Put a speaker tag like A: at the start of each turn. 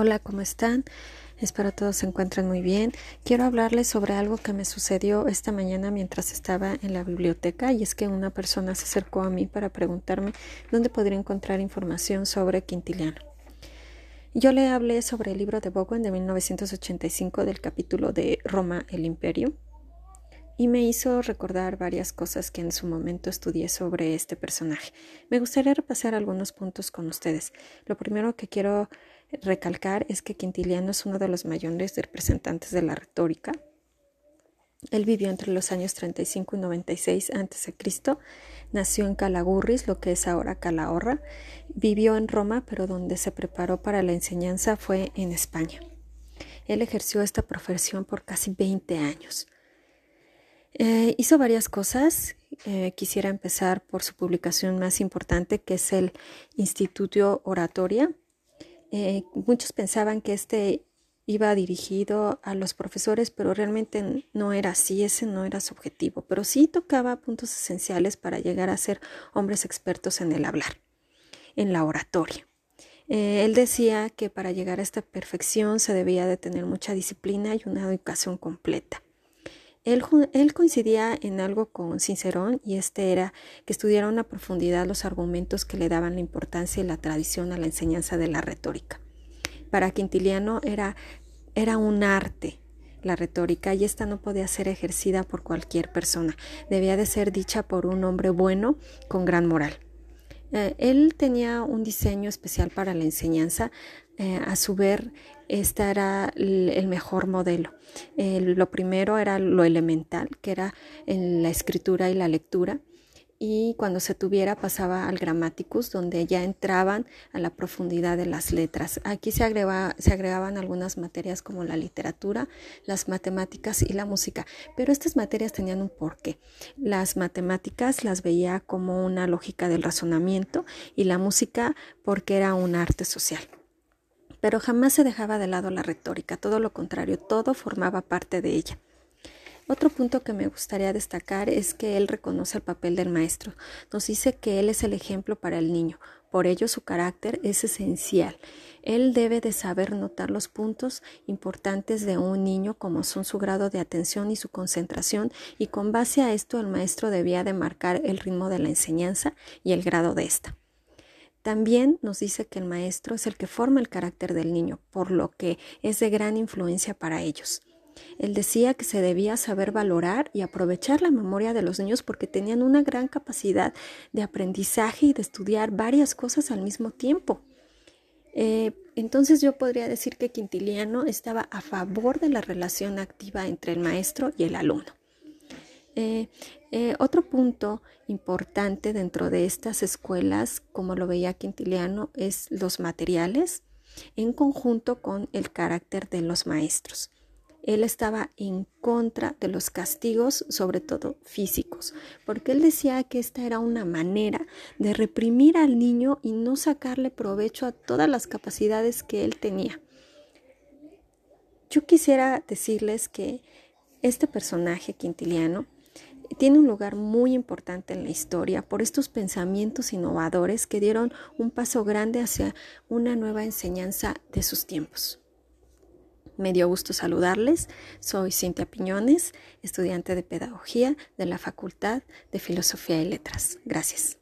A: Hola, ¿cómo están? Espero todos se encuentren muy bien. Quiero hablarles sobre algo que me sucedió esta mañana mientras estaba en la biblioteca y es que una persona se acercó a mí para preguntarme dónde podría encontrar información sobre Quintiliano. Yo le hablé sobre el libro de Bowen de 1985 del capítulo de Roma el Imperio y me hizo recordar varias cosas que en su momento estudié sobre este personaje. Me gustaría repasar algunos puntos con ustedes. Lo primero que quiero recalcar es que Quintiliano es uno de los mayores representantes de la retórica. Él vivió entre los años 35 y 96 a.C. Nació en Calagurris, lo que es ahora Calahorra. Vivió en Roma, pero donde se preparó para la enseñanza fue en España. Él ejerció esta profesión por casi 20 años. Eh, hizo varias cosas. Eh, quisiera empezar por su publicación más importante, que es el Instituto Oratoria. Eh, muchos pensaban que este iba dirigido a los profesores, pero realmente no era así, ese no era su objetivo, pero sí tocaba puntos esenciales para llegar a ser hombres expertos en el hablar, en la oratoria. él decía que para llegar a esta perfección se debía de tener mucha disciplina y una educación completa. Él, coincidía en algo con Cicerón y este era que estudiaron a profundidad los argumentos que le daban la importancia y la tradición a la enseñanza de la retórica. Para Quintiliano era un arte la retórica y esta no podía ser ejercida por cualquier persona, debía de ser dicha por un hombre bueno con gran moral. Eh, él tenía un diseño especial para la enseñanza. Eh, a su ver, este era el mejor modelo. lo primero era lo elemental, que era la escritura y la lectura y cuando se tuviera pasaba al Grammaticus, donde ya entraban a la profundidad de las letras. Aquí se, se agregaban algunas materias como la literatura, las matemáticas y la música, pero estas materias tenían un porqué. Las matemáticas las veía como una lógica del razonamiento y la música porque era un arte social. Pero jamás se dejaba de lado la retórica, todo lo contrario, todo formaba parte de ella. Otro punto que me gustaría destacar es que él reconoce el papel del maestro. Nos dice que él es el ejemplo para el niño. Por ello su carácter es esencial. Él debe de saber notar los puntos importantes de un niño como son su grado de atención y su concentración y con base a esto el maestro debía de marcar el ritmo de la enseñanza y el grado de esta. También nos dice que el maestro es el que forma el carácter del niño, por lo que es de gran influencia para ellos. Él decía que se debía saber valorar y aprovechar la memoria de los niños porque tenían una gran capacidad de aprendizaje y de estudiar varias cosas al mismo tiempo. Eh, entonces yo podría decir que Quintiliano estaba a favor de la relación activa entre el maestro y el alumno. Eh, eh, otro punto importante dentro de estas escuelas, como lo veía Quintiliano, es los materiales en conjunto con el carácter de los maestros. Él estaba en contra de los castigos, sobre todo físicos, porque él decía que esta era una manera de reprimir al niño y no sacarle provecho a todas las capacidades que él tenía. Yo quisiera decirles que este personaje quintiliano tiene un lugar muy importante en la historia por estos pensamientos innovadores que dieron un paso grande hacia una nueva enseñanza de sus tiempos. Me dio gusto saludarles. Soy Cintia Piñones, estudiante de Pedagogía de la Facultad de Filosofía y Letras. Gracias.